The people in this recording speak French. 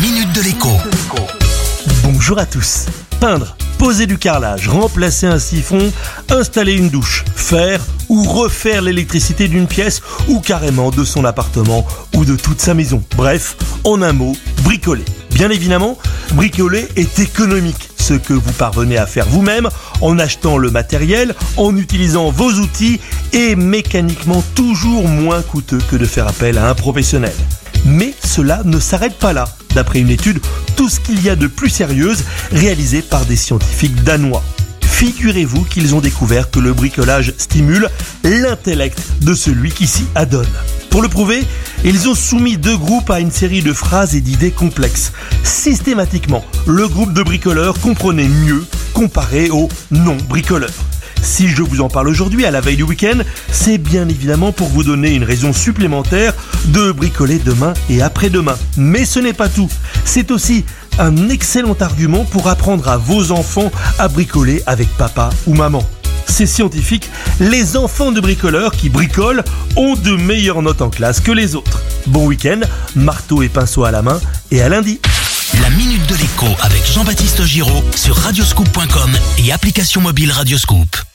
minute de l'écho. Bonjour à tous. Peindre, poser du carrelage, remplacer un siphon, installer une douche, faire ou refaire l'électricité d'une pièce ou carrément de son appartement ou de toute sa maison. Bref, en un mot, bricoler. Bien évidemment, bricoler est économique, ce que vous parvenez à faire vous-même en achetant le matériel, en utilisant vos outils et mécaniquement toujours moins coûteux que de faire appel à un professionnel. Mais cela ne s'arrête pas là. D'après une étude, tout ce qu'il y a de plus sérieuse réalisée par des scientifiques danois. Figurez-vous qu'ils ont découvert que le bricolage stimule l'intellect de celui qui s'y adonne. Pour le prouver, ils ont soumis deux groupes à une série de phrases et d'idées complexes. Systématiquement, le groupe de bricoleurs comprenait mieux comparé au non-bricoleurs. Si je vous en parle aujourd'hui à la veille du week-end, c'est bien évidemment pour vous donner une raison supplémentaire de bricoler demain et après-demain. Mais ce n'est pas tout. C'est aussi un excellent argument pour apprendre à vos enfants à bricoler avec papa ou maman. C'est scientifique, les enfants de bricoleurs qui bricolent ont de meilleures notes en classe que les autres. Bon week-end, marteau et pinceau à la main et à lundi. La minute de l'écho avec Jean-Baptiste Giraud sur radioscoop.com et application mobile Radioscoop.